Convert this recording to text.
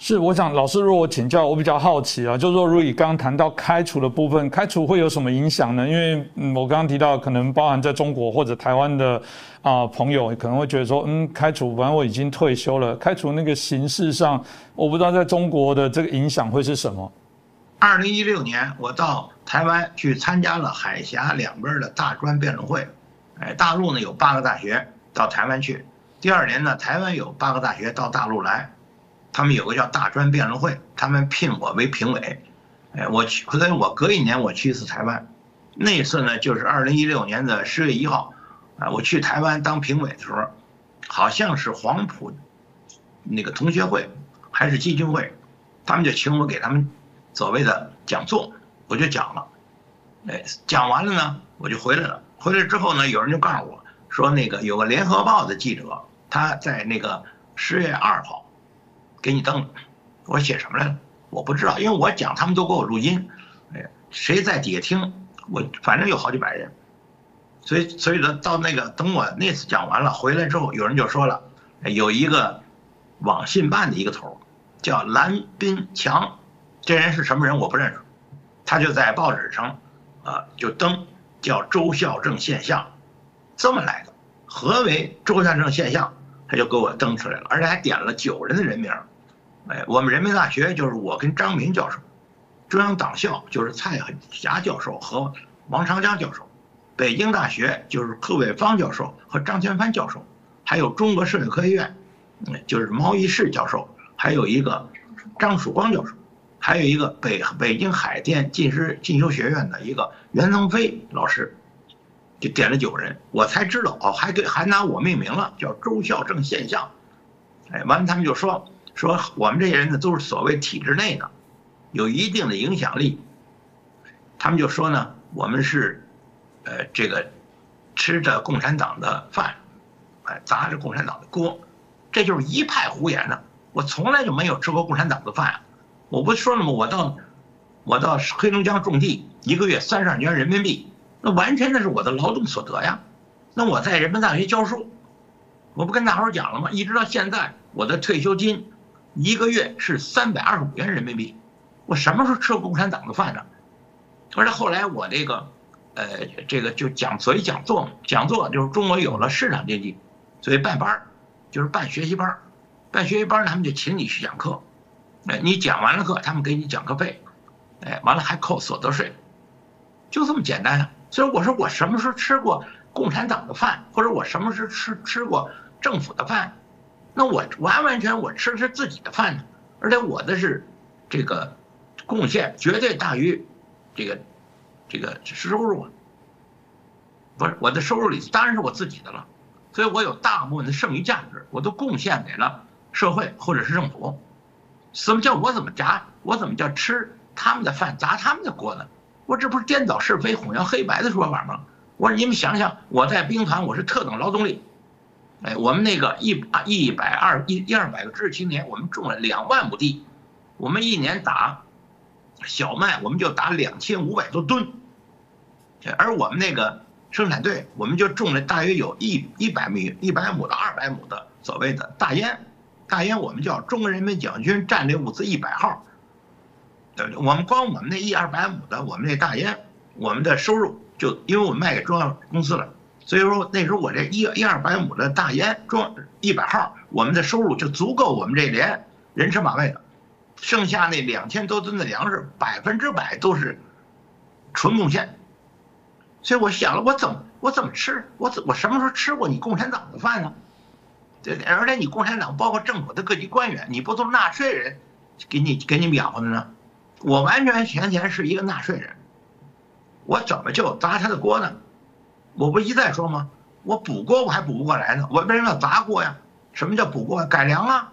是，我想老师如果请教，我比较好奇啊，就是说，如果你刚刚谈到开除的部分，开除会有什么影响呢？因为嗯，我刚刚提到，可能包含在中国或者台湾的啊朋友可能会觉得说，嗯，开除，反正我已经退休了，开除那个形式上，我不知道在中国的这个影响会是什么。二零一六年，我到台湾去参加了海峡两边的大专辩论会，哎，大陆呢有八个大学到台湾去，第二年呢，台湾有八个大学到大陆来。他们有个叫大专辩论会，他们聘我为评委，哎，我去，所以我隔一年我去一次台湾，那次呢就是二零一六年的十月一号，啊，我去台湾当评委的时候，好像是黄埔那个同学会还是基金会，他们就请我给他们所谓的讲座，我就讲了，哎，讲完了呢，我就回来了，回来之后呢，有人就告诉我说，那个有个联合报的记者，他在那个十月二号。给你登，我写什么来了？我不知道，因为我讲他们都给我录音，哎，谁在底下听？我反正有好几百人，所以所以呢，到那个等我那次讲完了回来之后，有人就说了，有一个网信办的一个头叫蓝斌强，这人是什么人我不认识，他就在报纸上啊就登叫周孝正现象，这么来的。何为周孝正现象？他就给我登出来了，而且还点了九人的人名。哎，我们人民大学就是我跟张明教授，中央党校就是蔡海霞教授和王长江教授，北京大学就是贺伟方教授和张全帆教授，还有中国社会科学院，就是毛一士教授，还有一个张曙光教授，还有一个北北京海淀进师进修学院的一个袁腾飞老师。就点了九人，我才知道哦，还给还拿我命名了，叫周孝正现象。哎，完了他们就说说我们这些人呢都是所谓体制内的，有一定的影响力。他们就说呢，我们是，呃，这个吃着共产党的饭，哎，砸着共产党的锅，这就是一派胡言呢。我从来就没有吃过共产党的饭啊，我不说了吗？我到我到黑龙江种地，一个月三十二元人民币。那完全那是我的劳动所得呀，那我在人民大学教书，我不跟大伙讲了吗？一直到现在，我的退休金一个月是三百二十五元人民币，我什么时候吃过共产党的饭呢？而且后来我这个，呃，这个就讲，所以讲座嘛，讲座就是中国有了市场经济，所以办班儿，就是办学习班儿，办学习班儿他们就请你去讲课，哎，你讲完了课，他们给你讲课费，哎，完了还扣所得税，就这么简单啊。所以我说我什么时候吃过共产党的饭，或者我什么时候吃吃过政府的饭？那我完完全我吃的是自己的饭呢，而且我的是这个贡献绝对大于这个这个收入啊，不是我的收入里当然是我自己的了，所以我有大部分的剩余价值我都贡献给了社会或者是政府。什么叫我怎么砸？我怎么叫吃他们的饭砸他们的锅呢？我这不是颠倒是非、混淆黑白的说法吗？我说你们想想，我在兵团我是特等劳动力，哎，我们那个一一百二一一二百个知识青年，我们种了两万亩地，我们一年打小麦，我们就打两千五百多吨，而我们那个生产队，我们就种了大约有一一百亩一百亩到二百亩的所谓的大烟，大烟我们叫中国人民解放军战略物资一百号。对对我们光我们那一二百亩的，我们那大烟，我们的收入就因为我们卖给中央公司了，所以说那时候我这一一二百亩的大烟装一百号，我们的收入就足够我们这连人吃马喂的，剩下那两千多吨的粮食，百分之百都是纯贡献。所以我想了，我怎么我怎么吃？我怎我什么时候吃过你共产党的饭呢？对，而且你共产党包括政府的各级官员，你不都是纳税人给你给你养活的呢？我完全全前是一个纳税人，我怎么就砸他的锅呢？我不一再说吗？我补锅我还补不过来呢，我为什么要砸锅呀？什么叫补锅？改良啊！